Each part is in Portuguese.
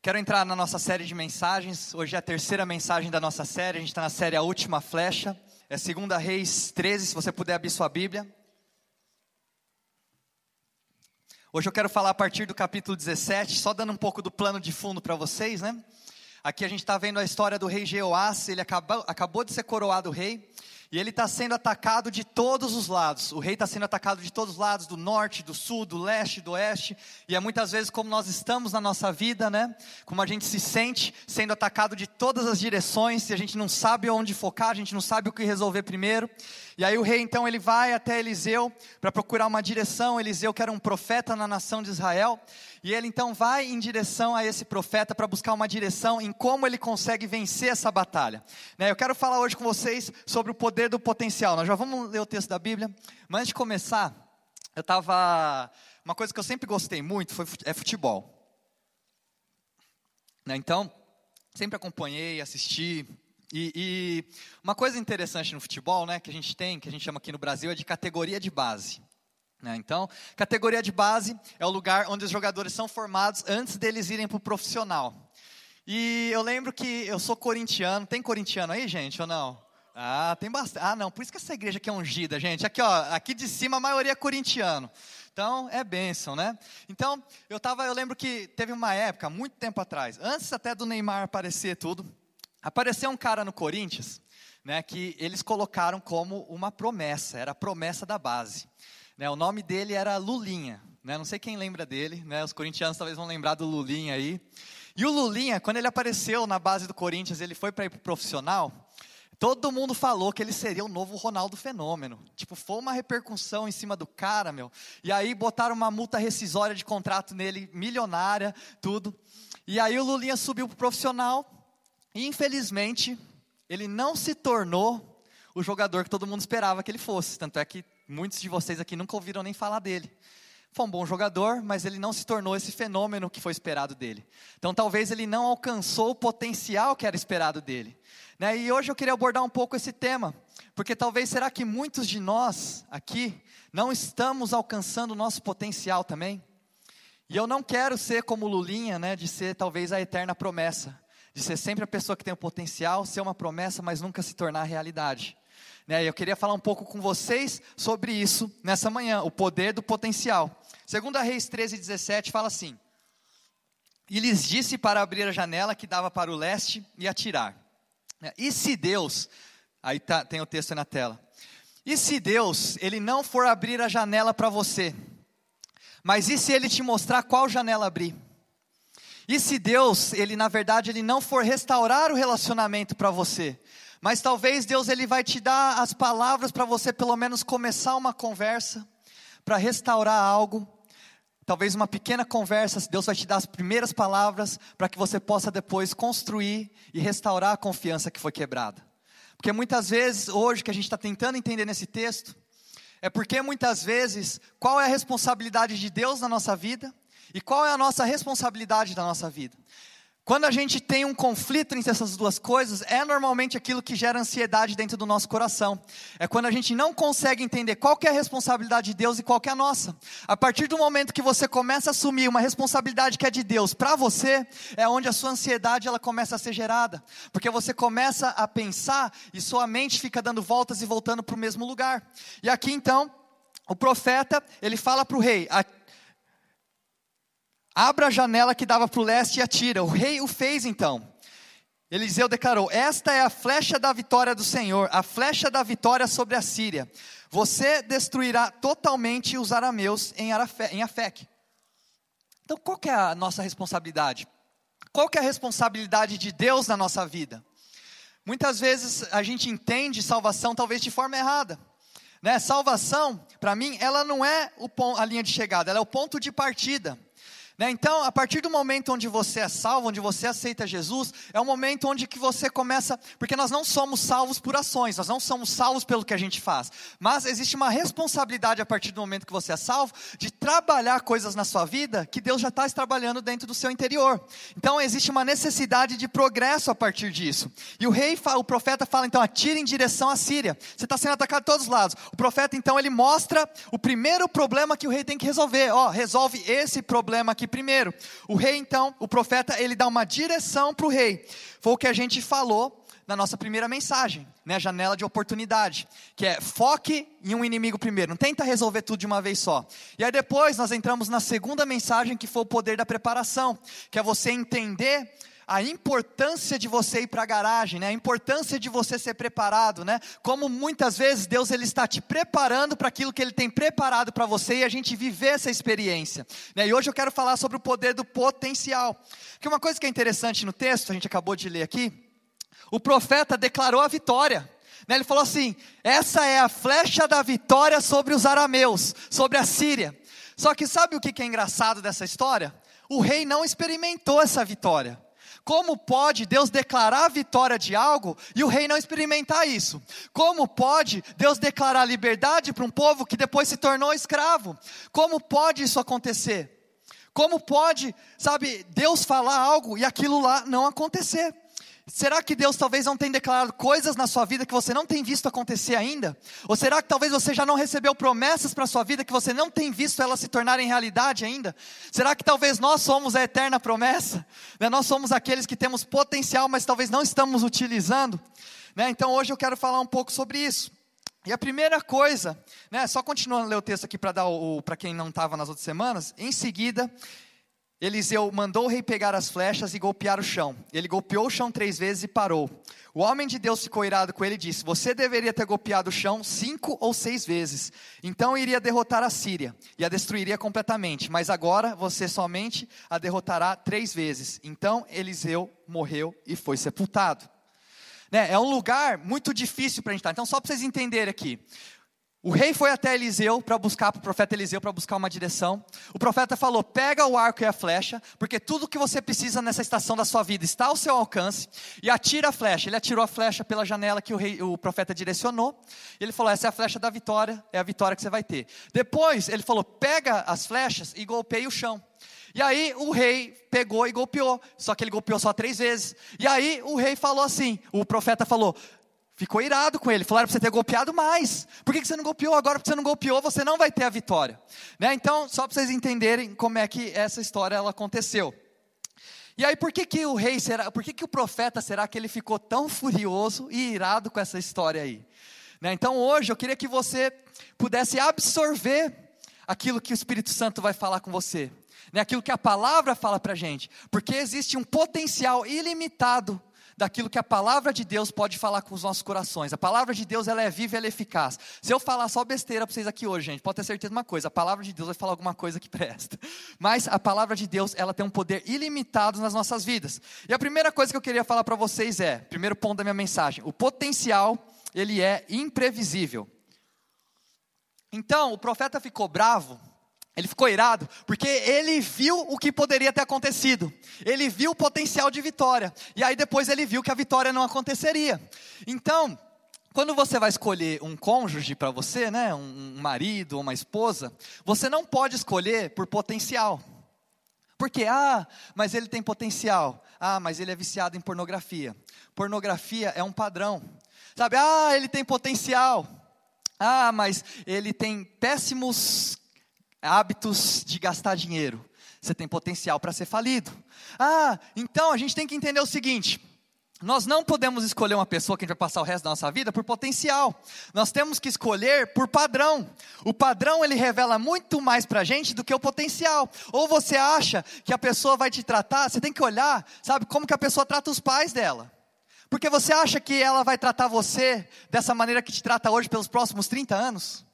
Quero entrar na nossa série de mensagens. Hoje é a terceira mensagem da nossa série. A gente está na série A Última Flecha. É 2 Reis 13, se você puder abrir sua Bíblia. Hoje eu quero falar a partir do capítulo 17, só dando um pouco do plano de fundo para vocês, né? Aqui a gente está vendo a história do rei Jeoás, ele acabou, acabou de ser coroado rei. E ele está sendo atacado de todos os lados. O rei está sendo atacado de todos os lados, do norte, do sul, do leste, do oeste. E é muitas vezes como nós estamos na nossa vida, né? Como a gente se sente sendo atacado de todas as direções. E a gente não sabe onde focar, a gente não sabe o que resolver primeiro. E aí o rei então ele vai até Eliseu para procurar uma direção. Eliseu que era um profeta na nação de Israel. E ele então vai em direção a esse profeta para buscar uma direção em como ele consegue vencer essa batalha. Né, eu quero falar hoje com vocês sobre o poder do potencial. Nós já vamos ler o texto da Bíblia. Mas antes de começar, eu estava. Uma coisa que eu sempre gostei muito foi, é futebol. Né, então, sempre acompanhei, assisti. E, e, uma coisa interessante no futebol, né, que a gente tem, que a gente chama aqui no Brasil, é de categoria de base. Né? Então, categoria de base é o lugar onde os jogadores são formados antes deles irem para o profissional. E eu lembro que eu sou corintiano. Tem corintiano aí, gente, ou não? Ah, tem bastante. Ah, não, por isso que essa igreja aqui é ungida, gente. Aqui, ó, aqui de cima a maioria é corintiano. Então, é bênção, né? Então, eu tava, eu lembro que teve uma época, muito tempo atrás, antes até do Neymar aparecer tudo, apareceu um cara no Corinthians, né, que eles colocaram como uma promessa, era a promessa da base. Né, o nome dele era Lulinha. Né, não sei quem lembra dele, né, os corintianos talvez vão lembrar do Lulinha aí. E o Lulinha, quando ele apareceu na base do Corinthians, ele foi para ir para o profissional. Todo mundo falou que ele seria o novo Ronaldo Fenômeno. Tipo, foi uma repercussão em cima do cara, meu. E aí botaram uma multa rescisória de contrato nele, milionária, tudo. E aí o Lulinha subiu para o profissional. E infelizmente, ele não se tornou o jogador que todo mundo esperava que ele fosse. Tanto é que Muitos de vocês aqui nunca ouviram nem falar dele. Foi um bom jogador, mas ele não se tornou esse fenômeno que foi esperado dele. Então talvez ele não alcançou o potencial que era esperado dele. Né? E hoje eu queria abordar um pouco esse tema, porque talvez será que muitos de nós aqui não estamos alcançando o nosso potencial também? E eu não quero ser como Lulinha, né, de ser talvez a eterna promessa, de ser sempre a pessoa que tem o potencial, ser uma promessa, mas nunca se tornar realidade. Né? Eu queria falar um pouco com vocês sobre isso nessa manhã, o poder do potencial. Segundo Reis 13, 17, fala assim: E lhes disse para abrir a janela que dava para o leste e atirar. Né? E se Deus, aí tá, tem o texto na tela. E se Deus, ele não for abrir a janela para você, mas e se ele te mostrar qual janela abrir? E se Deus, ele na verdade, ele não for restaurar o relacionamento para você, mas talvez Deus ele vai te dar as palavras para você pelo menos começar uma conversa, para restaurar algo. Talvez uma pequena conversa, Deus vai te dar as primeiras palavras para que você possa depois construir e restaurar a confiança que foi quebrada. Porque muitas vezes, hoje que a gente está tentando entender nesse texto, é porque muitas vezes, qual é a responsabilidade de Deus na nossa vida e qual é a nossa responsabilidade na nossa vida? Quando a gente tem um conflito entre essas duas coisas, é normalmente aquilo que gera ansiedade dentro do nosso coração. É quando a gente não consegue entender qual é a responsabilidade de Deus e qual é a nossa. A partir do momento que você começa a assumir uma responsabilidade que é de Deus para você, é onde a sua ansiedade ela começa a ser gerada, porque você começa a pensar e sua mente fica dando voltas e voltando para o mesmo lugar. E aqui então, o profeta, ele fala para o rei: Abra a janela que dava para o leste e atira. O rei o fez então. Eliseu declarou: Esta é a flecha da vitória do Senhor, a flecha da vitória sobre a Síria. Você destruirá totalmente os arameus em, Arafé, em Afec. Então, qual é a nossa responsabilidade? Qual é a responsabilidade de Deus na nossa vida? Muitas vezes a gente entende salvação talvez de forma errada. Né? Salvação, para mim, ela não é a linha de chegada, ela é o ponto de partida. Né? Então, a partir do momento onde você é salvo, onde você aceita Jesus, é o momento onde que você começa, porque nós não somos salvos por ações, nós não somos salvos pelo que a gente faz, mas existe uma responsabilidade a partir do momento que você é salvo, de trabalhar coisas na sua vida que Deus já está trabalhando dentro do seu interior. Então, existe uma necessidade de progresso a partir disso. E o rei, o profeta fala então, atire em direção à Síria. Você está sendo atacado de todos os lados. O profeta então ele mostra o primeiro problema que o rei tem que resolver. Ó, resolve esse problema aqui primeiro. O rei, então, o profeta, ele dá uma direção para o rei. Foi o que a gente falou na nossa primeira mensagem, né? Janela de oportunidade, que é foque em um inimigo primeiro, não tenta resolver tudo de uma vez só. E aí depois nós entramos na segunda mensagem, que foi o poder da preparação, que é você entender a importância de você ir para a garagem, né? a importância de você ser preparado, né? como muitas vezes Deus ele está te preparando para aquilo que Ele tem preparado para você e a gente viver essa experiência. Né? E hoje eu quero falar sobre o poder do potencial. Que uma coisa que é interessante no texto, a gente acabou de ler aqui, o profeta declarou a vitória. Né? Ele falou assim: essa é a flecha da vitória sobre os arameus, sobre a Síria. Só que sabe o que é engraçado dessa história? O rei não experimentou essa vitória. Como pode Deus declarar a vitória de algo e o rei não experimentar isso? Como pode Deus declarar liberdade para um povo que depois se tornou escravo? Como pode isso acontecer? Como pode, sabe, Deus falar algo e aquilo lá não acontecer? Será que Deus talvez não tenha declarado coisas na sua vida que você não tem visto acontecer ainda? Ou será que talvez você já não recebeu promessas para a sua vida que você não tem visto elas se tornarem realidade ainda? Será que talvez nós somos a eterna promessa? Né? Nós somos aqueles que temos potencial, mas talvez não estamos utilizando? Né? Então hoje eu quero falar um pouco sobre isso. E a primeira coisa, né, só continuando a ler o texto aqui para dar para quem não estava nas outras semanas, em seguida Eliseu mandou o rei pegar as flechas e golpear o chão. Ele golpeou o chão três vezes e parou. O homem de Deus ficou irado com ele e disse: Você deveria ter golpeado o chão cinco ou seis vezes. Então iria derrotar a Síria e a destruiria completamente. Mas agora você somente a derrotará três vezes. Então Eliseu morreu e foi sepultado. Né, é um lugar muito difícil para a gente estar. Então, só para vocês entenderem aqui. O rei foi até Eliseu para buscar, para o profeta Eliseu para buscar uma direção. O profeta falou: pega o arco e a flecha, porque tudo que você precisa nessa estação da sua vida está ao seu alcance, e atira a flecha. Ele atirou a flecha pela janela que o, rei, o profeta direcionou. E ele falou: essa é a flecha da vitória, é a vitória que você vai ter. Depois ele falou: pega as flechas e golpeie o chão. E aí o rei pegou e golpeou, só que ele golpeou só três vezes. E aí o rei falou assim: o profeta falou: ficou irado com ele, falaram para você ter golpeado mais. Por que você não golpeou? Agora, porque você não golpeou, você não vai ter a vitória. Né? Então, só para vocês entenderem como é que essa história ela aconteceu. E aí, por que, que o rei será, por que, que o profeta será que ele ficou tão furioso e irado com essa história aí? Né? Então, hoje eu queria que você pudesse absorver aquilo que o Espírito Santo vai falar com você, né? aquilo que a palavra fala para gente, porque existe um potencial ilimitado daquilo que a palavra de Deus pode falar com os nossos corações. A palavra de Deus ela é viva, ela é eficaz. Se eu falar só besteira para vocês aqui hoje, gente, pode ter certeza de uma coisa: a palavra de Deus vai falar alguma coisa que presta. Mas a palavra de Deus ela tem um poder ilimitado nas nossas vidas. E a primeira coisa que eu queria falar para vocês é, primeiro ponto da minha mensagem, o potencial ele é imprevisível. Então o profeta ficou bravo ele ficou irado porque ele viu o que poderia ter acontecido. Ele viu o potencial de vitória. E aí depois ele viu que a vitória não aconteceria. Então, quando você vai escolher um cônjuge para você, né, um marido ou uma esposa, você não pode escolher por potencial. Porque, ah, mas ele tem potencial. Ah, mas ele é viciado em pornografia. Pornografia é um padrão. Sabe, ah, ele tem potencial. Ah, mas ele tem péssimos hábitos de gastar dinheiro. Você tem potencial para ser falido. Ah, então a gente tem que entender o seguinte: nós não podemos escolher uma pessoa que a gente vai passar o resto da nossa vida por potencial. Nós temos que escolher por padrão. O padrão ele revela muito mais para a gente do que o potencial. Ou você acha que a pessoa vai te tratar, você tem que olhar, sabe, como que a pessoa trata os pais dela. Porque você acha que ela vai tratar você dessa maneira que te trata hoje pelos próximos 30 anos?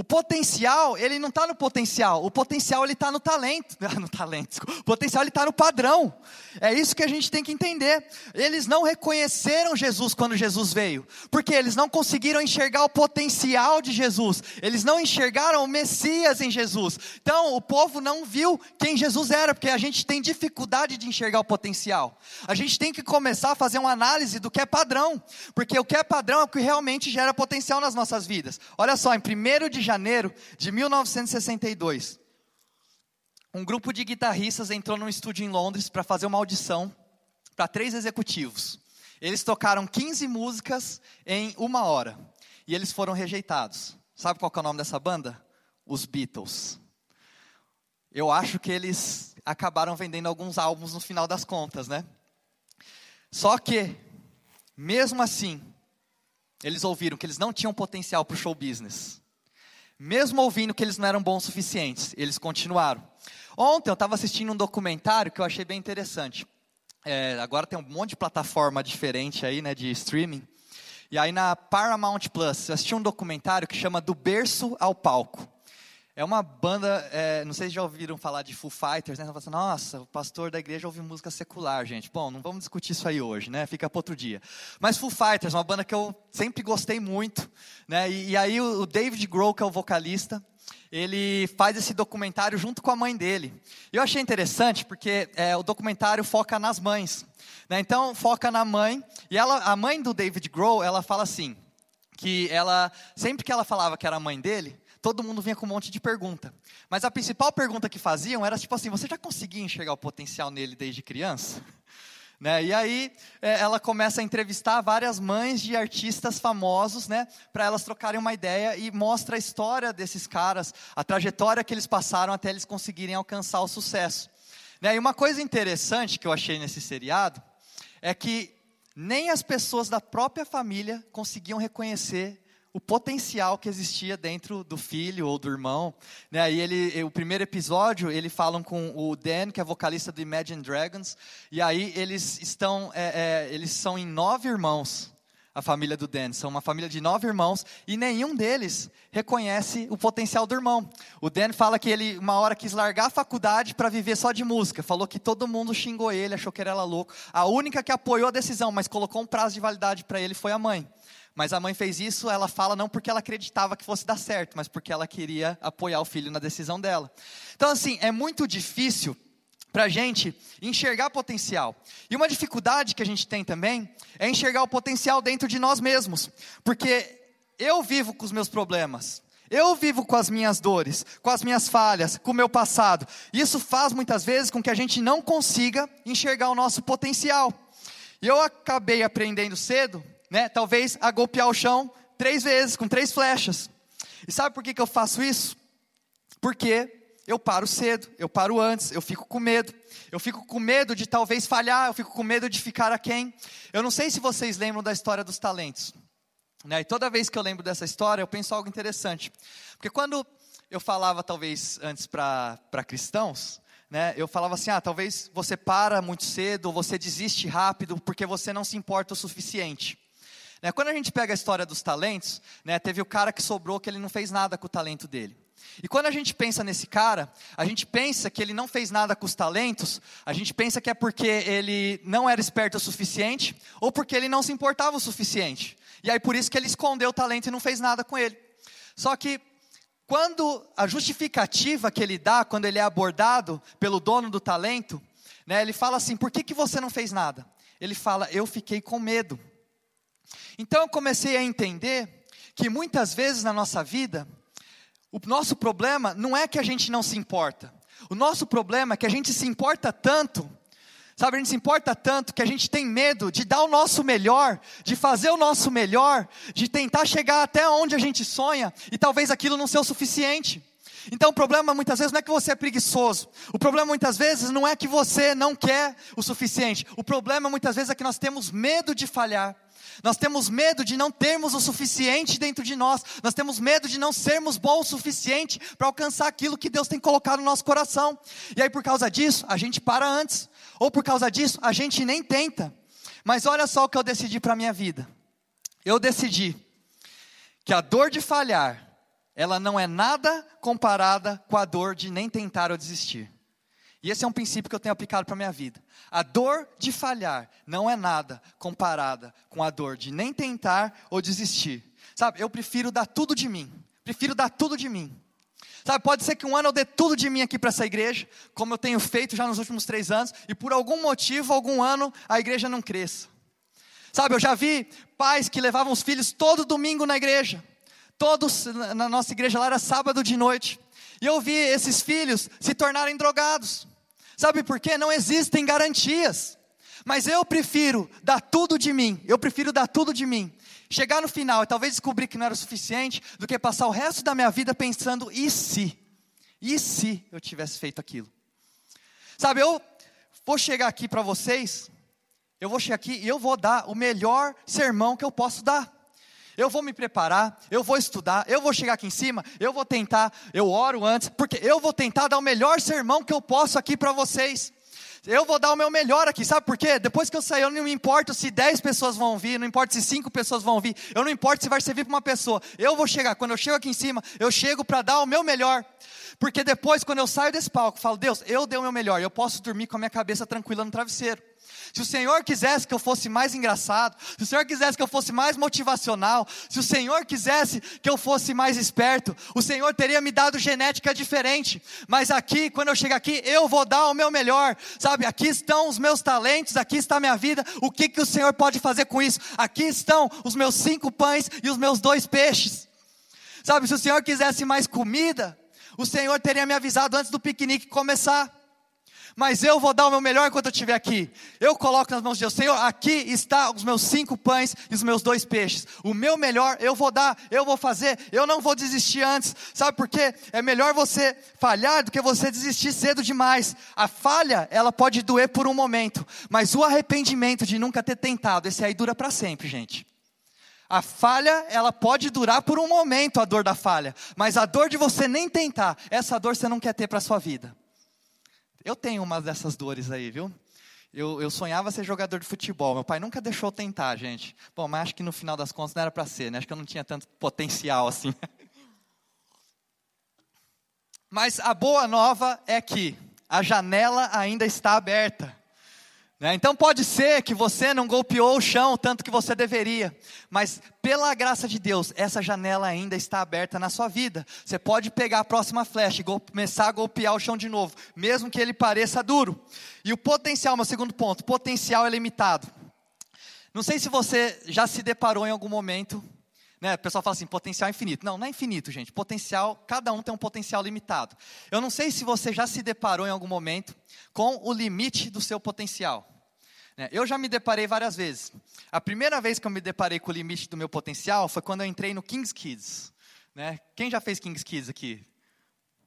O potencial, ele não está no potencial, o potencial ele está no talento, no talento, o potencial ele está no padrão. É isso que a gente tem que entender. Eles não reconheceram Jesus quando Jesus veio, porque eles não conseguiram enxergar o potencial de Jesus. Eles não enxergaram o Messias em Jesus. Então o povo não viu quem Jesus era, porque a gente tem dificuldade de enxergar o potencial. A gente tem que começar a fazer uma análise do que é padrão, porque o que é padrão é o que realmente gera potencial nas nossas vidas. Olha só, em 1 de janeiro de 1962, um grupo de guitarristas entrou num estúdio em Londres para fazer uma audição para três executivos. Eles tocaram 15 músicas em uma hora e eles foram rejeitados. Sabe qual é o nome dessa banda? Os Beatles. eu acho que eles acabaram vendendo alguns álbuns no final das contas, né? Só que, mesmo assim, eles ouviram que eles não tinham potencial para o show business. Mesmo ouvindo que eles não eram bons o suficientes, eles continuaram. Ontem eu estava assistindo um documentário que eu achei bem interessante. É, agora tem um monte de plataforma diferente aí, né, de streaming. E aí na Paramount Plus, eu assisti um documentário que chama Do Berço ao Palco. É uma banda, é, não sei se já ouviram falar de Foo Fighters, né? Você assim, Nossa, o pastor da igreja ouve música secular, gente. Bom, não vamos discutir isso aí hoje, né? Fica para outro dia. Mas Foo Fighters, uma banda que eu sempre gostei muito, né? E, e aí o, o David Grohl, que é o vocalista, ele faz esse documentário junto com a mãe dele. Eu achei interessante porque é, o documentário foca nas mães. Né? Então, foca na mãe. E ela, a mãe do David Grohl, ela fala assim, que ela, sempre que ela falava que era a mãe dele, todo mundo vinha com um monte de pergunta. Mas a principal pergunta que faziam era tipo assim: você já conseguia enxergar o potencial nele desde criança? Né? E aí é, ela começa a entrevistar várias mães de artistas famosos, né, para elas trocarem uma ideia e mostra a história desses caras, a trajetória que eles passaram até eles conseguirem alcançar o sucesso. Né? E uma coisa interessante que eu achei nesse seriado é que nem as pessoas da própria família conseguiam reconhecer o potencial que existia dentro do filho ou do irmão. Né? E ele, o primeiro episódio, eles falam com o Dan, que é vocalista do Imagine Dragons, e aí eles estão, é, é, eles são em nove irmãos, a família do Dan. São uma família de nove irmãos, e nenhum deles reconhece o potencial do irmão. O Dan fala que ele, uma hora, quis largar a faculdade para viver só de música. Falou que todo mundo xingou ele, achou que ele era louco. A única que apoiou a decisão, mas colocou um prazo de validade para ele, foi a mãe. Mas a mãe fez isso, ela fala não porque ela acreditava que fosse dar certo, mas porque ela queria apoiar o filho na decisão dela. Então, assim, é muito difícil para a gente enxergar potencial. E uma dificuldade que a gente tem também é enxergar o potencial dentro de nós mesmos. Porque eu vivo com os meus problemas. Eu vivo com as minhas dores, com as minhas falhas, com o meu passado. Isso faz muitas vezes com que a gente não consiga enxergar o nosso potencial. E eu acabei aprendendo cedo né, talvez a golpear o chão três vezes, com três flechas. E sabe por que, que eu faço isso? Porque eu paro cedo, eu paro antes, eu fico com medo. Eu fico com medo de talvez falhar, eu fico com medo de ficar aquém. Eu não sei se vocês lembram da história dos talentos. Né? E toda vez que eu lembro dessa história, eu penso algo interessante. Porque quando eu falava, talvez, antes para cristãos, né, eu falava assim: ah, talvez você para muito cedo, ou você desiste rápido, porque você não se importa o suficiente. Né, quando a gente pega a história dos talentos, né, teve o cara que sobrou que ele não fez nada com o talento dele. E quando a gente pensa nesse cara, a gente pensa que ele não fez nada com os talentos, a gente pensa que é porque ele não era esperto o suficiente, ou porque ele não se importava o suficiente. E aí por isso que ele escondeu o talento e não fez nada com ele. Só que quando a justificativa que ele dá, quando ele é abordado pelo dono do talento, né, ele fala assim: por que, que você não fez nada? Ele fala: eu fiquei com medo. Então eu comecei a entender que muitas vezes na nossa vida, o nosso problema não é que a gente não se importa. O nosso problema é que a gente se importa tanto, sabe, a gente se importa tanto que a gente tem medo de dar o nosso melhor, de fazer o nosso melhor, de tentar chegar até onde a gente sonha e talvez aquilo não seja o suficiente. Então o problema muitas vezes não é que você é preguiçoso. O problema muitas vezes não é que você não quer o suficiente. O problema muitas vezes é que nós temos medo de falhar. Nós temos medo de não termos o suficiente dentro de nós. Nós temos medo de não sermos bons o suficiente para alcançar aquilo que Deus tem colocado no nosso coração. E aí, por causa disso, a gente para antes. Ou por causa disso, a gente nem tenta. Mas olha só o que eu decidi para a minha vida. Eu decidi que a dor de falhar, ela não é nada comparada com a dor de nem tentar ou desistir. E esse é um princípio que eu tenho aplicado para a minha vida. A dor de falhar não é nada comparada com a dor de nem tentar ou desistir. Sabe, eu prefiro dar tudo de mim. Prefiro dar tudo de mim. Sabe, pode ser que um ano eu dê tudo de mim aqui para essa igreja, como eu tenho feito já nos últimos três anos, e por algum motivo, algum ano, a igreja não cresça. Sabe, eu já vi pais que levavam os filhos todo domingo na igreja. Todos, na nossa igreja lá era sábado de noite. E eu vi esses filhos se tornarem drogados. Sabe por quê? Não existem garantias. Mas eu prefiro dar tudo de mim, eu prefiro dar tudo de mim. Chegar no final e talvez descobrir que não era o suficiente, do que passar o resto da minha vida pensando, e se? E se eu tivesse feito aquilo? Sabe, eu vou chegar aqui para vocês, eu vou chegar aqui e eu vou dar o melhor sermão que eu posso dar. Eu vou me preparar, eu vou estudar, eu vou chegar aqui em cima, eu vou tentar, eu oro antes, porque eu vou tentar dar o melhor sermão que eu posso aqui para vocês. Eu vou dar o meu melhor aqui, sabe por quê? Depois que eu sair, eu não me importo se 10 pessoas vão ouvir, não importa se 5 pessoas vão ouvir, eu não importo se vai servir para uma pessoa. Eu vou chegar, quando eu chego aqui em cima, eu chego para dar o meu melhor. Porque depois, quando eu saio desse palco, eu falo, Deus, eu dei o meu melhor, eu posso dormir com a minha cabeça tranquila no travesseiro. Se o Senhor quisesse que eu fosse mais engraçado, se o Senhor quisesse que eu fosse mais motivacional, se o Senhor quisesse que eu fosse mais esperto, o Senhor teria me dado genética diferente. Mas aqui, quando eu chegar aqui, eu vou dar o meu melhor. Sabe, aqui estão os meus talentos, aqui está a minha vida. O que, que o Senhor pode fazer com isso? Aqui estão os meus cinco pães e os meus dois peixes. Sabe, se o Senhor quisesse mais comida, o Senhor teria me avisado antes do piquenique começar mas eu vou dar o meu melhor enquanto eu estiver aqui. Eu coloco nas mãos de Deus, Senhor, aqui está os meus cinco pães e os meus dois peixes. O meu melhor eu vou dar, eu vou fazer, eu não vou desistir antes. Sabe por quê? É melhor você falhar do que você desistir cedo demais. A falha, ela pode doer por um momento, mas o arrependimento de nunca ter tentado, esse aí dura para sempre, gente. A falha, ela pode durar por um momento, a dor da falha, mas a dor de você nem tentar, essa dor você não quer ter para sua vida. Eu tenho uma dessas dores aí, viu? Eu, eu, sonhava ser jogador de futebol. Meu pai nunca deixou tentar, gente. Bom, mas acho que no final das contas não era para ser, né? Acho que eu não tinha tanto potencial assim. Mas a boa nova é que a janela ainda está aberta. Né? Então pode ser que você não golpeou o chão tanto que você deveria, mas pela graça de Deus, essa janela ainda está aberta na sua vida. Você pode pegar a próxima flecha e começar a golpear o chão de novo, mesmo que ele pareça duro. E o potencial, meu segundo ponto, potencial é limitado. Não sei se você já se deparou em algum momento, né? O pessoal fala assim, potencial é infinito. Não, não é infinito, gente. Potencial, cada um tem um potencial limitado. Eu não sei se você já se deparou em algum momento com o limite do seu potencial. Né? Eu já me deparei várias vezes. A primeira vez que eu me deparei com o limite do meu potencial foi quando eu entrei no Kings Kids. Né? Quem já fez Kings Kids aqui?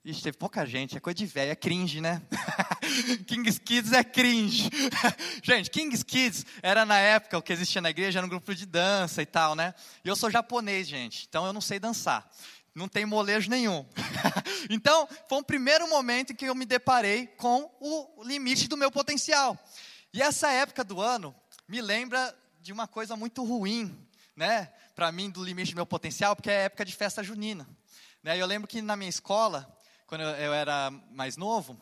Ixi, teve pouca gente, é coisa de velho, é cringe, né? Kings Kids é cringe. gente, Kings Kids era na época o que existia na igreja, era um grupo de dança e tal, né? E eu sou japonês, gente, então eu não sei dançar. Não tem molejo nenhum. então, foi um primeiro momento em que eu me deparei com o limite do meu potencial. E essa época do ano me lembra de uma coisa muito ruim, né? Para mim, do limite do meu potencial, porque é época de festa junina. Né? Eu lembro que na minha escola, quando eu era mais novo,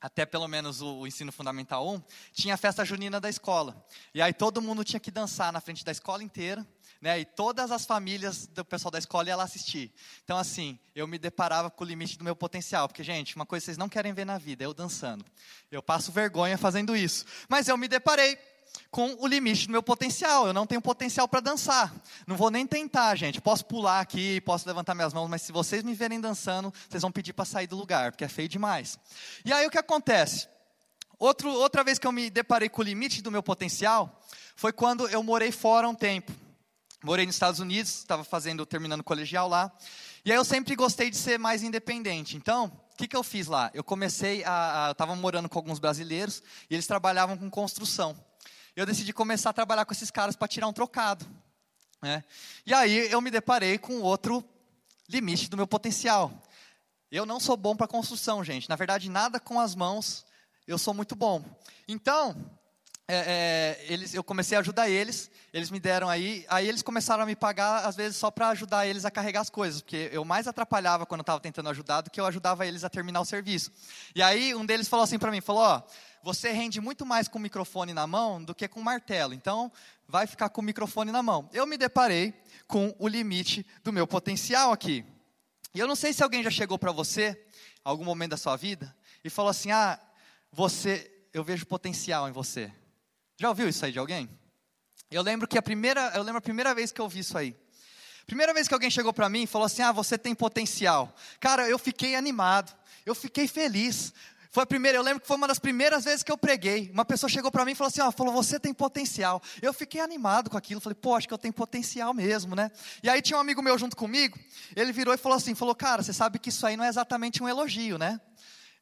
até pelo menos o, o, ensino fundamental 1, tinha a festa junina da escola. E aí todo mundo tinha que dançar na frente da escola inteira, né? E todas as famílias do pessoal da escola iam lá assistir. Então assim, eu me deparava com o limite do meu potencial, porque gente, uma coisa que vocês não querem ver na vida é eu dançando. Eu passo vergonha fazendo isso. Mas eu me deparei com o limite do meu potencial. Eu não tenho potencial para dançar. Não vou nem tentar, gente. Posso pular aqui, posso levantar minhas mãos, mas se vocês me verem dançando, vocês vão pedir para sair do lugar, porque é feio demais. E aí o que acontece? Outro, outra vez que eu me deparei com o limite do meu potencial foi quando eu morei fora um tempo. Morei nos Estados Unidos, estava fazendo, terminando o colegial lá. E aí eu sempre gostei de ser mais independente. Então, o que, que eu fiz lá? Eu comecei a. a eu estava morando com alguns brasileiros e eles trabalhavam com construção. Eu decidi começar a trabalhar com esses caras para tirar um trocado. Né? E aí eu me deparei com outro limite do meu potencial. Eu não sou bom para construção, gente. Na verdade, nada com as mãos eu sou muito bom. Então, é, é, eles, eu comecei a ajudar eles, eles me deram aí, aí eles começaram a me pagar, às vezes, só para ajudar eles a carregar as coisas, porque eu mais atrapalhava quando eu estava tentando ajudar do que eu ajudava eles a terminar o serviço. E aí um deles falou assim para mim, falou, ó, você rende muito mais com o microfone na mão do que com o martelo, então vai ficar com o microfone na mão. Eu me deparei com o limite do meu potencial aqui. E eu não sei se alguém já chegou para você, algum momento da sua vida, e falou assim, ah, você, eu vejo potencial em você. Já ouviu isso aí de alguém? Eu lembro que a primeira, eu lembro a primeira vez que eu ouvi isso aí. Primeira vez que alguém chegou para mim e falou assim: "Ah, você tem potencial". Cara, eu fiquei animado. Eu fiquei feliz. Foi a primeira, eu lembro que foi uma das primeiras vezes que eu preguei. Uma pessoa chegou para mim e falou assim: ó, falou, você tem potencial. Eu fiquei animado com aquilo, falei, pô, acho que eu tenho potencial mesmo, né? E aí tinha um amigo meu junto comigo, ele virou e falou assim: falou, cara, você sabe que isso aí não é exatamente um elogio, né?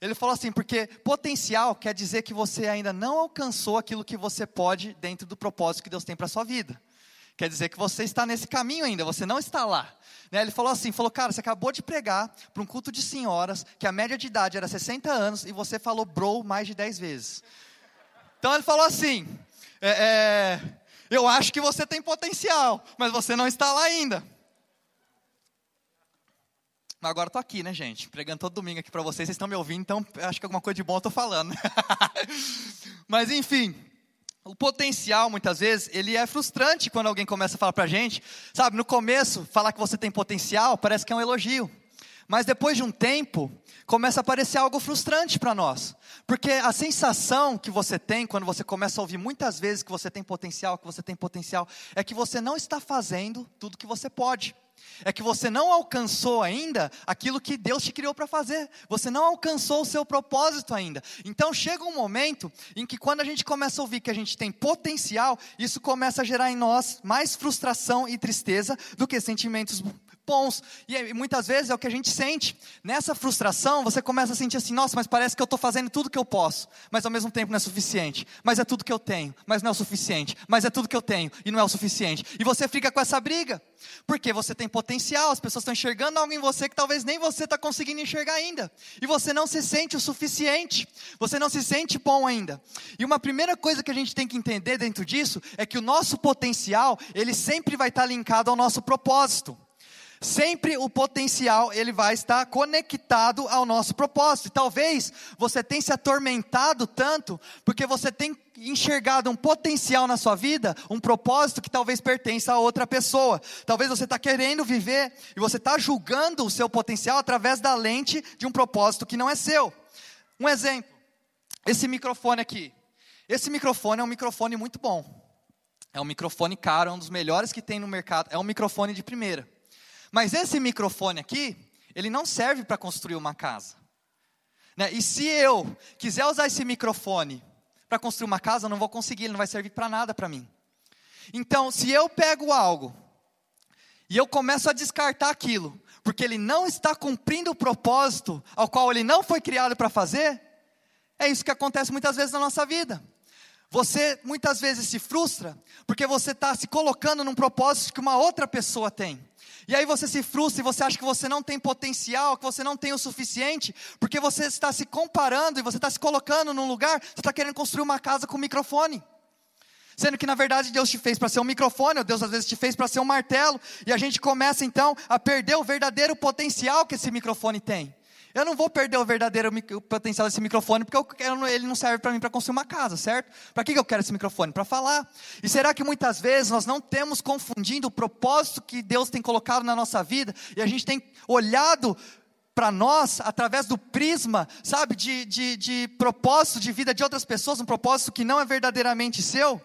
Ele falou assim, porque potencial quer dizer que você ainda não alcançou aquilo que você pode dentro do propósito que Deus tem para a sua vida. Quer dizer que você está nesse caminho ainda, você não está lá. Né? Ele falou assim, falou, cara, você acabou de pregar para um culto de senhoras, que a média de idade era 60 anos, e você falou bro mais de 10 vezes. Então ele falou assim, é, é, eu acho que você tem potencial, mas você não está lá ainda. Mas agora estou aqui, né, gente? Pregando todo domingo aqui para vocês, vocês estão me ouvindo, então acho que alguma coisa de bom eu estou falando. mas enfim, o potencial, muitas vezes, ele é frustrante quando alguém começa a falar para a gente. Sabe, no começo, falar que você tem potencial parece que é um elogio. Mas depois de um tempo, começa a parecer algo frustrante para nós. Porque a sensação que você tem quando você começa a ouvir muitas vezes que você tem potencial, que você tem potencial, é que você não está fazendo tudo que você pode. É que você não alcançou ainda aquilo que Deus te criou para fazer. Você não alcançou o seu propósito ainda. Então chega um momento em que quando a gente começa a ouvir que a gente tem potencial, isso começa a gerar em nós mais frustração e tristeza do que sentimentos bons. E muitas vezes é o que a gente sente. Nessa frustração, você começa a sentir assim: nossa, mas parece que eu estou fazendo tudo que eu posso, mas ao mesmo tempo não é suficiente. Mas é tudo que eu tenho, mas não é o suficiente. Mas é tudo que eu tenho e não é o suficiente. E você fica com essa briga, porque você tem potencial, as pessoas estão enxergando algo em você que talvez nem você está conseguindo enxergar ainda. E você não se sente o suficiente, você não se sente bom ainda. E uma primeira coisa que a gente tem que entender dentro disso é que o nosso potencial, ele sempre vai estar linkado ao nosso propósito. Sempre o potencial ele vai estar conectado ao nosso propósito. E talvez você tenha se atormentado tanto porque você tem enxergado um potencial na sua vida, um propósito que talvez pertença a outra pessoa. Talvez você está querendo viver e você está julgando o seu potencial através da lente de um propósito que não é seu. Um exemplo: esse microfone aqui. Esse microfone é um microfone muito bom. É um microfone caro, é um dos melhores que tem no mercado. É um microfone de primeira. Mas esse microfone aqui, ele não serve para construir uma casa. Né? E se eu quiser usar esse microfone para construir uma casa, eu não vou conseguir, ele não vai servir para nada para mim. Então, se eu pego algo e eu começo a descartar aquilo, porque ele não está cumprindo o propósito ao qual ele não foi criado para fazer, é isso que acontece muitas vezes na nossa vida. Você muitas vezes se frustra porque você está se colocando num propósito que uma outra pessoa tem. E aí você se frustra e você acha que você não tem potencial, que você não tem o suficiente, porque você está se comparando e você está se colocando num lugar, você está querendo construir uma casa com microfone. Sendo que na verdade Deus te fez para ser um microfone, ou Deus às vezes te fez para ser um martelo, e a gente começa então a perder o verdadeiro potencial que esse microfone tem. Eu não vou perder o verdadeiro potencial desse microfone, porque quero, ele não serve para mim para construir uma casa, certo? Para que eu quero esse microfone? Para falar. E será que muitas vezes nós não temos confundindo o propósito que Deus tem colocado na nossa vida, e a gente tem olhado para nós através do prisma, sabe, de, de, de propósito de vida de outras pessoas, um propósito que não é verdadeiramente seu?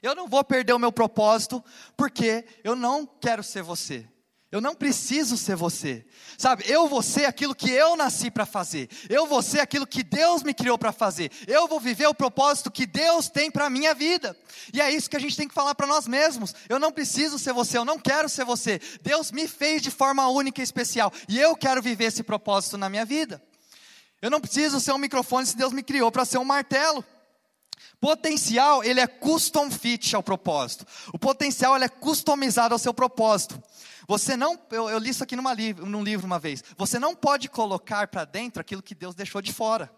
Eu não vou perder o meu propósito, porque eu não quero ser você. Eu não preciso ser você. Sabe, eu vou ser aquilo que eu nasci para fazer. Eu vou ser aquilo que Deus me criou para fazer. Eu vou viver o propósito que Deus tem para a minha vida. E é isso que a gente tem que falar para nós mesmos. Eu não preciso ser você, eu não quero ser você. Deus me fez de forma única e especial. E eu quero viver esse propósito na minha vida. Eu não preciso ser um microfone se Deus me criou para ser um martelo. Potencial, ele é custom fit ao propósito. O potencial, ele é customizado ao seu propósito. Você não, eu, eu li isso aqui numa num livro uma vez. Você não pode colocar para dentro aquilo que Deus deixou de fora.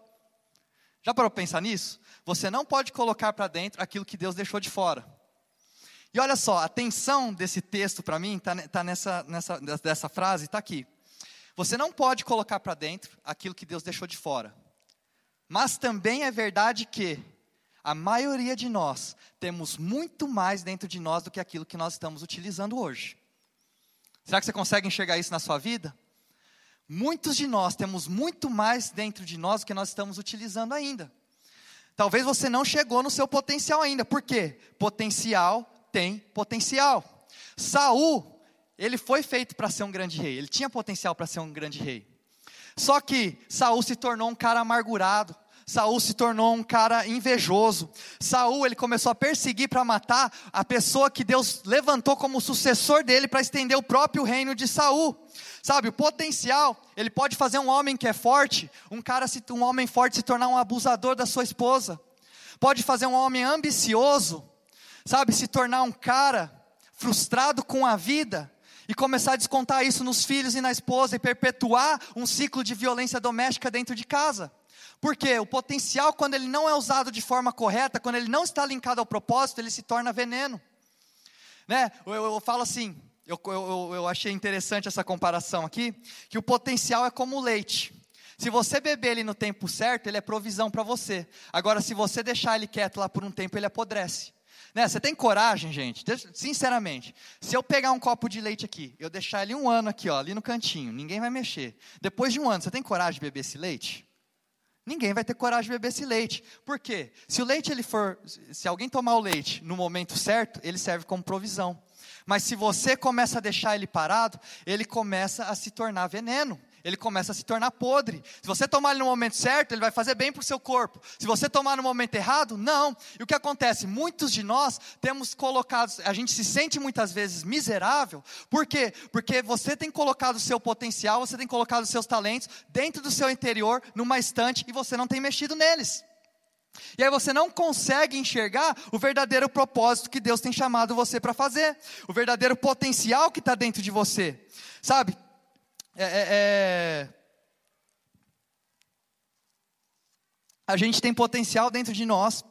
Já parou para pensar nisso? Você não pode colocar para dentro aquilo que Deus deixou de fora. E olha só, a tensão desse texto para mim está tá nessa, nessa dessa frase, está aqui. Você não pode colocar para dentro aquilo que Deus deixou de fora. Mas também é verdade que a maioria de nós temos muito mais dentro de nós do que aquilo que nós estamos utilizando hoje. Será que você consegue enxergar isso na sua vida? Muitos de nós temos muito mais dentro de nós do que nós estamos utilizando ainda. Talvez você não chegou no seu potencial ainda. Por quê? Potencial tem potencial. Saul, ele foi feito para ser um grande rei. Ele tinha potencial para ser um grande rei. Só que Saul se tornou um cara amargurado. Saul se tornou um cara invejoso. Saul ele começou a perseguir para matar a pessoa que Deus levantou como sucessor dele para estender o próprio reino de Saul. Sabe, o potencial, ele pode fazer um homem que é forte, um cara um homem forte se tornar um abusador da sua esposa. Pode fazer um homem ambicioso, sabe, se tornar um cara frustrado com a vida e começar a descontar isso nos filhos e na esposa e perpetuar um ciclo de violência doméstica dentro de casa. Porque o potencial, quando ele não é usado de forma correta, quando ele não está linkado ao propósito, ele se torna veneno. Né? Eu, eu, eu falo assim, eu, eu, eu achei interessante essa comparação aqui, que o potencial é como o leite. Se você beber ele no tempo certo, ele é provisão para você. Agora, se você deixar ele quieto lá por um tempo, ele apodrece. Né? Você tem coragem, gente? Sinceramente, se eu pegar um copo de leite aqui, eu deixar ele um ano aqui, ó, ali no cantinho, ninguém vai mexer. Depois de um ano, você tem coragem de beber esse leite? Ninguém vai ter coragem de beber esse leite. Por quê? Se o leite ele for, se alguém tomar o leite no momento certo, ele serve como provisão. Mas se você começa a deixar ele parado, ele começa a se tornar veneno ele começa a se tornar podre. Se você tomar ele no momento certo, ele vai fazer bem para o seu corpo. Se você tomar no momento errado, não. E o que acontece? Muitos de nós temos colocado, a gente se sente muitas vezes miserável. Por quê? Porque você tem colocado o seu potencial, você tem colocado os seus talentos dentro do seu interior, numa estante, e você não tem mexido neles. E aí você não consegue enxergar o verdadeiro propósito que Deus tem chamado você para fazer, o verdadeiro potencial que está dentro de você. Sabe, é, é, é, a gente tem potencial dentro de nós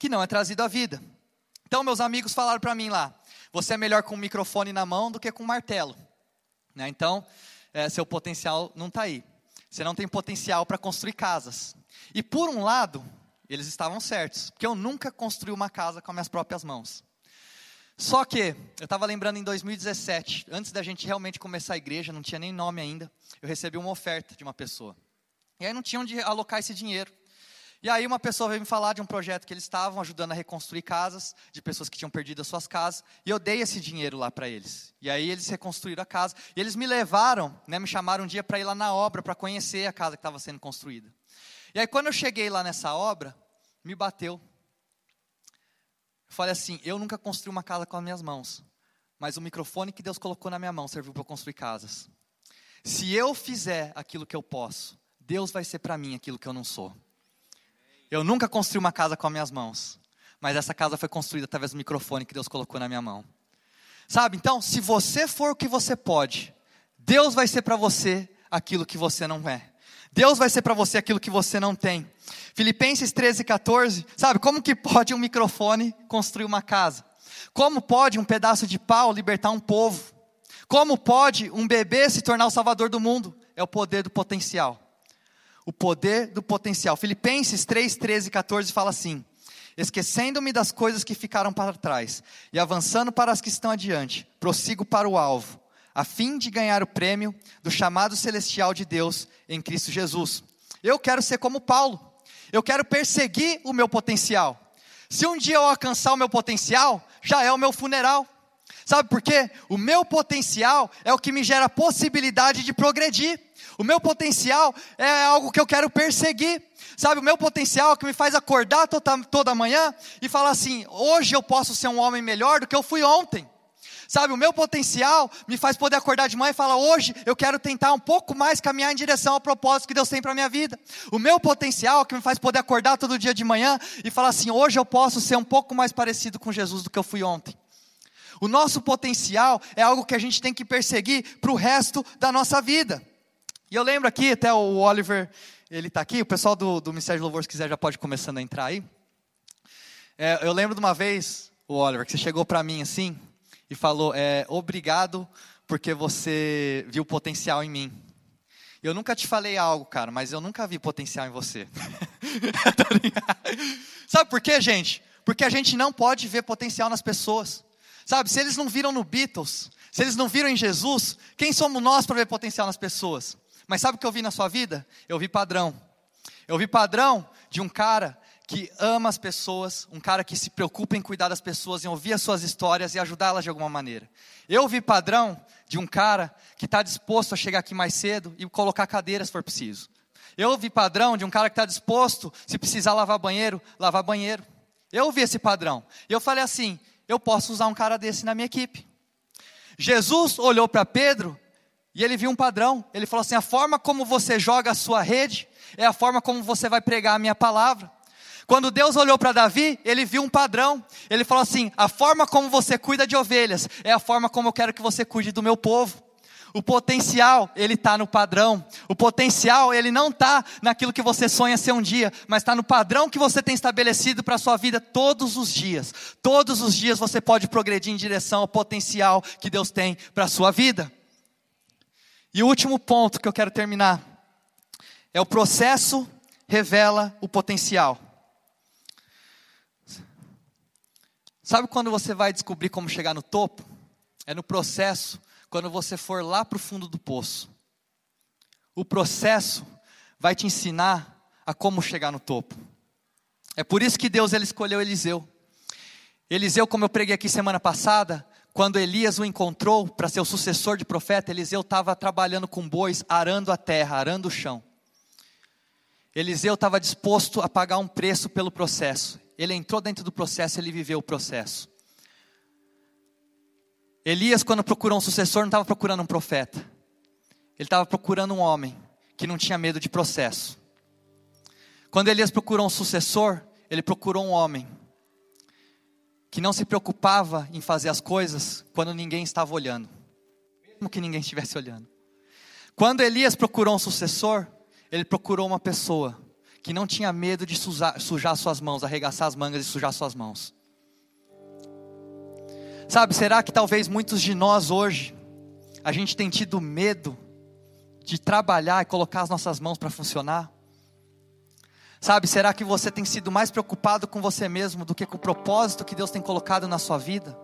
que não é trazido à vida. Então, meus amigos falaram para mim lá: você é melhor com um microfone na mão do que com um martelo. Né? Então, é, seu potencial não está aí. Você não tem potencial para construir casas. E por um lado, eles estavam certos, porque eu nunca construí uma casa com as minhas próprias mãos. Só que, eu estava lembrando em 2017, antes da gente realmente começar a igreja, não tinha nem nome ainda, eu recebi uma oferta de uma pessoa. E aí não tinha onde alocar esse dinheiro. E aí uma pessoa veio me falar de um projeto que eles estavam ajudando a reconstruir casas, de pessoas que tinham perdido as suas casas, e eu dei esse dinheiro lá para eles. E aí eles reconstruíram a casa, e eles me levaram, né, me chamaram um dia para ir lá na obra, para conhecer a casa que estava sendo construída. E aí quando eu cheguei lá nessa obra, me bateu falei assim: eu nunca construí uma casa com as minhas mãos, mas o microfone que Deus colocou na minha mão serviu para eu construir casas. Se eu fizer aquilo que eu posso, Deus vai ser para mim aquilo que eu não sou. Eu nunca construí uma casa com as minhas mãos, mas essa casa foi construída através do microfone que Deus colocou na minha mão. Sabe? Então, se você for o que você pode, Deus vai ser para você aquilo que você não é. Deus vai ser para você aquilo que você não tem. Filipenses 13, 14, sabe, como que pode um microfone construir uma casa? Como pode um pedaço de pau libertar um povo? Como pode um bebê se tornar o salvador do mundo? É o poder do potencial. O poder do potencial. Filipenses 3, 13 e 14 fala assim: Esquecendo-me das coisas que ficaram para trás e avançando para as que estão adiante, prossigo para o alvo a fim de ganhar o prêmio do chamado celestial de Deus em Cristo Jesus. Eu quero ser como Paulo. Eu quero perseguir o meu potencial. Se um dia eu alcançar o meu potencial, já é o meu funeral. Sabe por quê? O meu potencial é o que me gera a possibilidade de progredir. O meu potencial é algo que eu quero perseguir. Sabe, o meu potencial é que me faz acordar toda, toda manhã e falar assim: hoje eu posso ser um homem melhor do que eu fui ontem. Sabe, o meu potencial me faz poder acordar de manhã e falar: hoje eu quero tentar um pouco mais caminhar em direção ao propósito que Deus tem para a minha vida. O meu potencial que me faz poder acordar todo dia de manhã e falar assim: hoje eu posso ser um pouco mais parecido com Jesus do que eu fui ontem. O nosso potencial é algo que a gente tem que perseguir para o resto da nossa vida. E eu lembro aqui, até o Oliver, ele está aqui, o pessoal do, do Ministério de Louvor, se quiser, já pode começando a entrar aí. É, eu lembro de uma vez, o Oliver, que você chegou para mim assim, e falou: é, Obrigado porque você viu potencial em mim. Eu nunca te falei algo, cara, mas eu nunca vi potencial em você. Sabe por quê, gente? Porque a gente não pode ver potencial nas pessoas. Sabe, se eles não viram no Beatles, se eles não viram em Jesus, quem somos nós para ver potencial nas pessoas? Mas sabe o que eu vi na sua vida? Eu vi padrão. Eu vi padrão de um cara que ama as pessoas, um cara que se preocupa em cuidar das pessoas, em ouvir as suas histórias e ajudá-las de alguma maneira. Eu vi padrão de um cara que está disposto a chegar aqui mais cedo e colocar cadeiras se for preciso. Eu vi padrão de um cara que está disposto, se precisar lavar banheiro, lavar banheiro. Eu vi esse padrão. E eu falei assim: eu posso usar um cara desse na minha equipe. Jesus olhou para Pedro e ele viu um padrão. Ele falou assim: a forma como você joga a sua rede é a forma como você vai pregar a minha palavra. Quando Deus olhou para Davi, ele viu um padrão. Ele falou assim: a forma como você cuida de ovelhas é a forma como eu quero que você cuide do meu povo. O potencial, ele está no padrão. O potencial, ele não está naquilo que você sonha ser um dia, mas está no padrão que você tem estabelecido para a sua vida todos os dias. Todos os dias você pode progredir em direção ao potencial que Deus tem para a sua vida. E o último ponto que eu quero terminar é o processo revela o potencial. Sabe quando você vai descobrir como chegar no topo? É no processo, quando você for lá para o fundo do poço. O processo vai te ensinar a como chegar no topo. É por isso que Deus ele escolheu Eliseu. Eliseu, como eu preguei aqui semana passada, quando Elias o encontrou para ser o sucessor de profeta, Eliseu estava trabalhando com bois, arando a terra, arando o chão. Eliseu estava disposto a pagar um preço pelo processo. Ele entrou dentro do processo, ele viveu o processo. Elias, quando procurou um sucessor, não estava procurando um profeta. Ele estava procurando um homem que não tinha medo de processo. Quando Elias procurou um sucessor, ele procurou um homem que não se preocupava em fazer as coisas quando ninguém estava olhando, mesmo que ninguém estivesse olhando. Quando Elias procurou um sucessor, ele procurou uma pessoa que não tinha medo de sujar, sujar suas mãos, arregaçar as mangas e sujar suas mãos. Sabe, será que talvez muitos de nós hoje, a gente tem tido medo de trabalhar e colocar as nossas mãos para funcionar? Sabe, será que você tem sido mais preocupado com você mesmo do que com o propósito que Deus tem colocado na sua vida?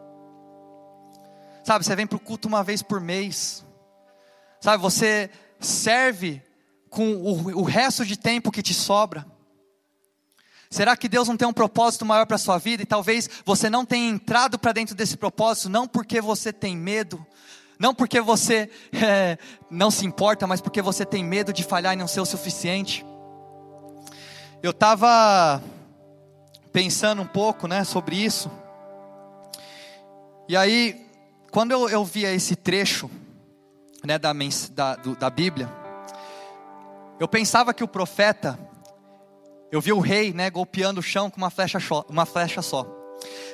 Sabe, você vem para o culto uma vez por mês. Sabe, você serve com o, o resto de tempo que te sobra? Será que Deus não tem um propósito maior para a sua vida e talvez você não tenha entrado para dentro desse propósito, não porque você tem medo, não porque você é, não se importa, mas porque você tem medo de falhar e não ser o suficiente? Eu estava pensando um pouco né, sobre isso, e aí, quando eu, eu via esse trecho né, da, da, do, da Bíblia, eu pensava que o profeta, eu vi o rei, né, golpeando o chão com uma flecha, uma flecha só.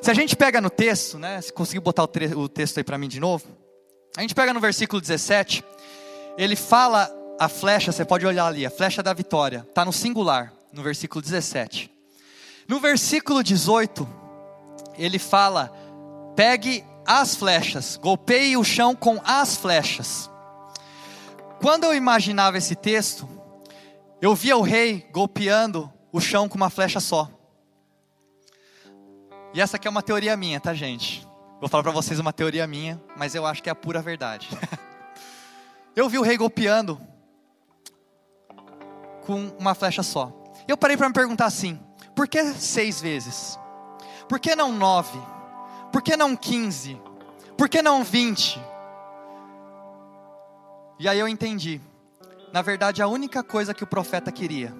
Se a gente pega no texto, né, se conseguir botar o, o texto aí para mim de novo, a gente pega no versículo 17, ele fala a flecha, você pode olhar ali, a flecha da vitória, está no singular, no versículo 17. No versículo 18, ele fala: pegue as flechas, golpeie o chão com as flechas. Quando eu imaginava esse texto, eu via o rei golpeando o chão com uma flecha só. E essa aqui é uma teoria minha, tá, gente? Vou falar para vocês uma teoria minha, mas eu acho que é a pura verdade. eu vi o rei golpeando com uma flecha só. Eu parei para me perguntar assim: por que seis vezes? Por que não nove? Por que não quinze? Por que não vinte? E aí eu entendi. Na verdade, a única coisa que o profeta queria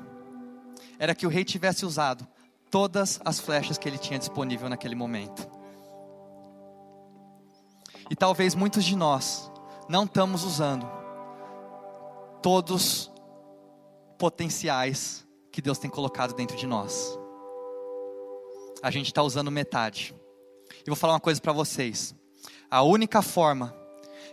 era que o rei tivesse usado todas as flechas que ele tinha disponível naquele momento. E talvez muitos de nós não estamos usando todos potenciais que Deus tem colocado dentro de nós. A gente está usando metade. E vou falar uma coisa para vocês. A única forma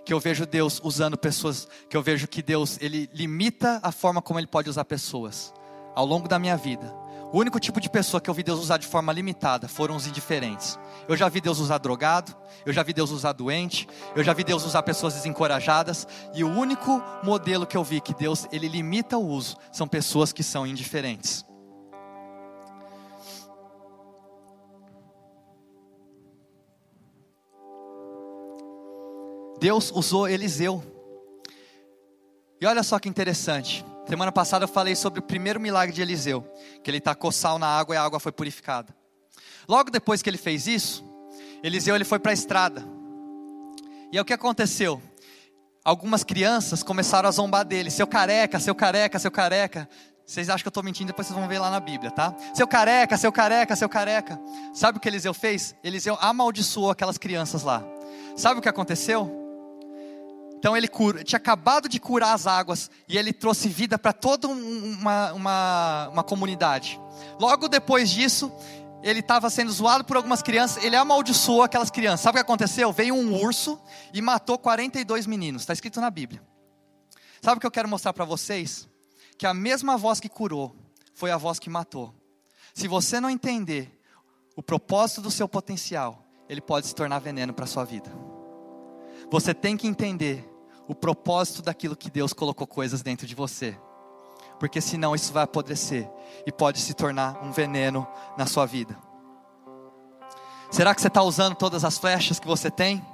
que eu vejo Deus usando pessoas, que eu vejo que Deus ele limita a forma como ele pode usar pessoas ao longo da minha vida. O único tipo de pessoa que eu vi Deus usar de forma limitada foram os indiferentes. Eu já vi Deus usar drogado, eu já vi Deus usar doente, eu já vi Deus usar pessoas desencorajadas, e o único modelo que eu vi que Deus ele limita o uso são pessoas que são indiferentes. Deus usou Eliseu. E olha só que interessante. Semana passada eu falei sobre o primeiro milagre de Eliseu, que ele tacou sal na água e a água foi purificada. Logo depois que ele fez isso, Eliseu ele foi para a estrada. E aí o que aconteceu? Algumas crianças começaram a zombar dele, seu careca, seu careca, seu careca. Vocês acham que eu estou mentindo, depois vocês vão ver lá na Bíblia, tá? Seu careca, seu careca, seu careca. Sabe o que Eliseu fez? Eliseu amaldiçoou aquelas crianças lá. Sabe o que aconteceu? Então ele cura, tinha acabado de curar as águas e ele trouxe vida para toda uma, uma, uma comunidade. Logo depois disso, ele estava sendo zoado por algumas crianças, ele amaldiçoou aquelas crianças. Sabe o que aconteceu? Veio um urso e matou 42 meninos. Está escrito na Bíblia. Sabe o que eu quero mostrar para vocês? Que a mesma voz que curou foi a voz que matou. Se você não entender o propósito do seu potencial, ele pode se tornar veneno para a sua vida. Você tem que entender o propósito daquilo que Deus colocou coisas dentro de você. Porque senão isso vai apodrecer e pode se tornar um veneno na sua vida. Será que você está usando todas as flechas que você tem?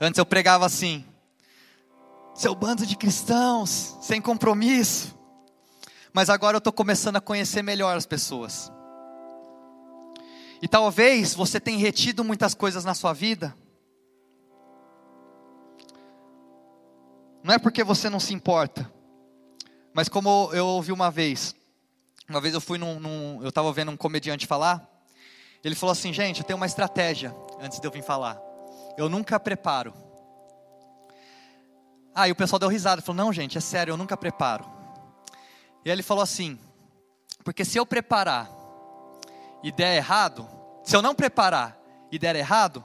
Antes eu pregava assim, seu bando de cristãos, sem compromisso. Mas agora eu estou começando a conhecer melhor as pessoas. E talvez você tenha retido muitas coisas na sua vida. Não é porque você não se importa, mas como eu ouvi uma vez, uma vez eu fui num, num eu estava vendo um comediante falar, ele falou assim, gente, eu tenho uma estratégia antes de eu vir falar. Eu nunca preparo. Ah, e o pessoal deu risada, falou, não, gente, é sério, eu nunca preparo. E aí ele falou assim, porque se eu preparar e der errado, se eu não preparar e der errado,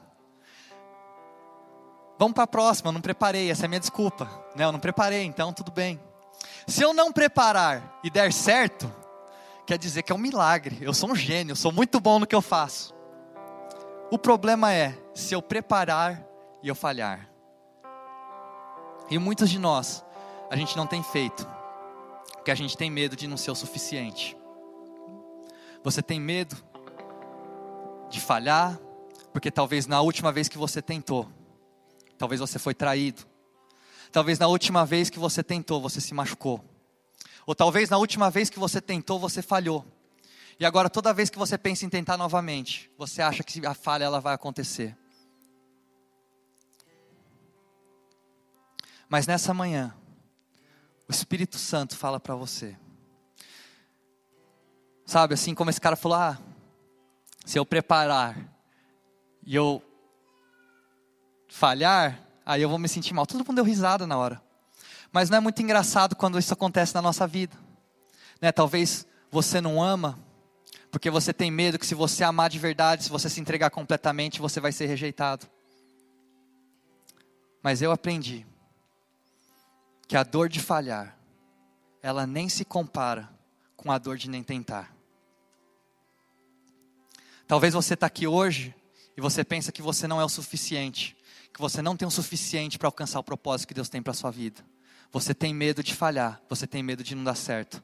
vamos para a próxima, eu não preparei, essa é a minha desculpa. Né? Eu não preparei, então tudo bem. Se eu não preparar e der certo, quer dizer que é um milagre. Eu sou um gênio, eu sou muito bom no que eu faço. O problema é se eu preparar e eu falhar. E muitos de nós, a gente não tem feito, porque a gente tem medo de não ser o suficiente. Você tem medo de falhar, porque talvez na última vez que você tentou, talvez você foi traído. Talvez na última vez que você tentou, você se machucou. Ou talvez na última vez que você tentou, você falhou. E agora toda vez que você pensa em tentar novamente, você acha que a falha ela vai acontecer. Mas nessa manhã, o Espírito Santo fala para você. Sabe, assim como esse cara falou: ah, se eu preparar e eu falhar, aí eu vou me sentir mal. Todo mundo deu risada na hora. Mas não é muito engraçado quando isso acontece na nossa vida. Né? Talvez você não ama, porque você tem medo que se você amar de verdade, se você se entregar completamente, você vai ser rejeitado. Mas eu aprendi que a dor de falhar, ela nem se compara com a dor de nem tentar. Talvez você está aqui hoje e você pensa que você não é o suficiente, que você não tem o suficiente para alcançar o propósito que Deus tem para a sua vida. Você tem medo de falhar, você tem medo de não dar certo.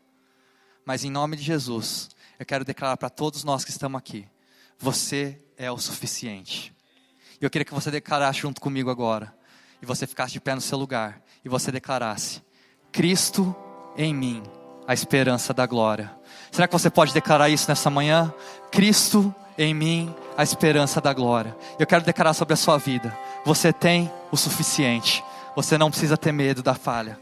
Mas em nome de Jesus, eu quero declarar para todos nós que estamos aqui: você é o suficiente. E eu queria que você declarasse junto comigo agora, e você ficasse de pé no seu lugar, e você declarasse: Cristo em mim, a esperança da glória. Será que você pode declarar isso nessa manhã? Cristo em mim a esperança da glória. Eu quero declarar sobre a sua vida: você tem o suficiente, você não precisa ter medo da falha.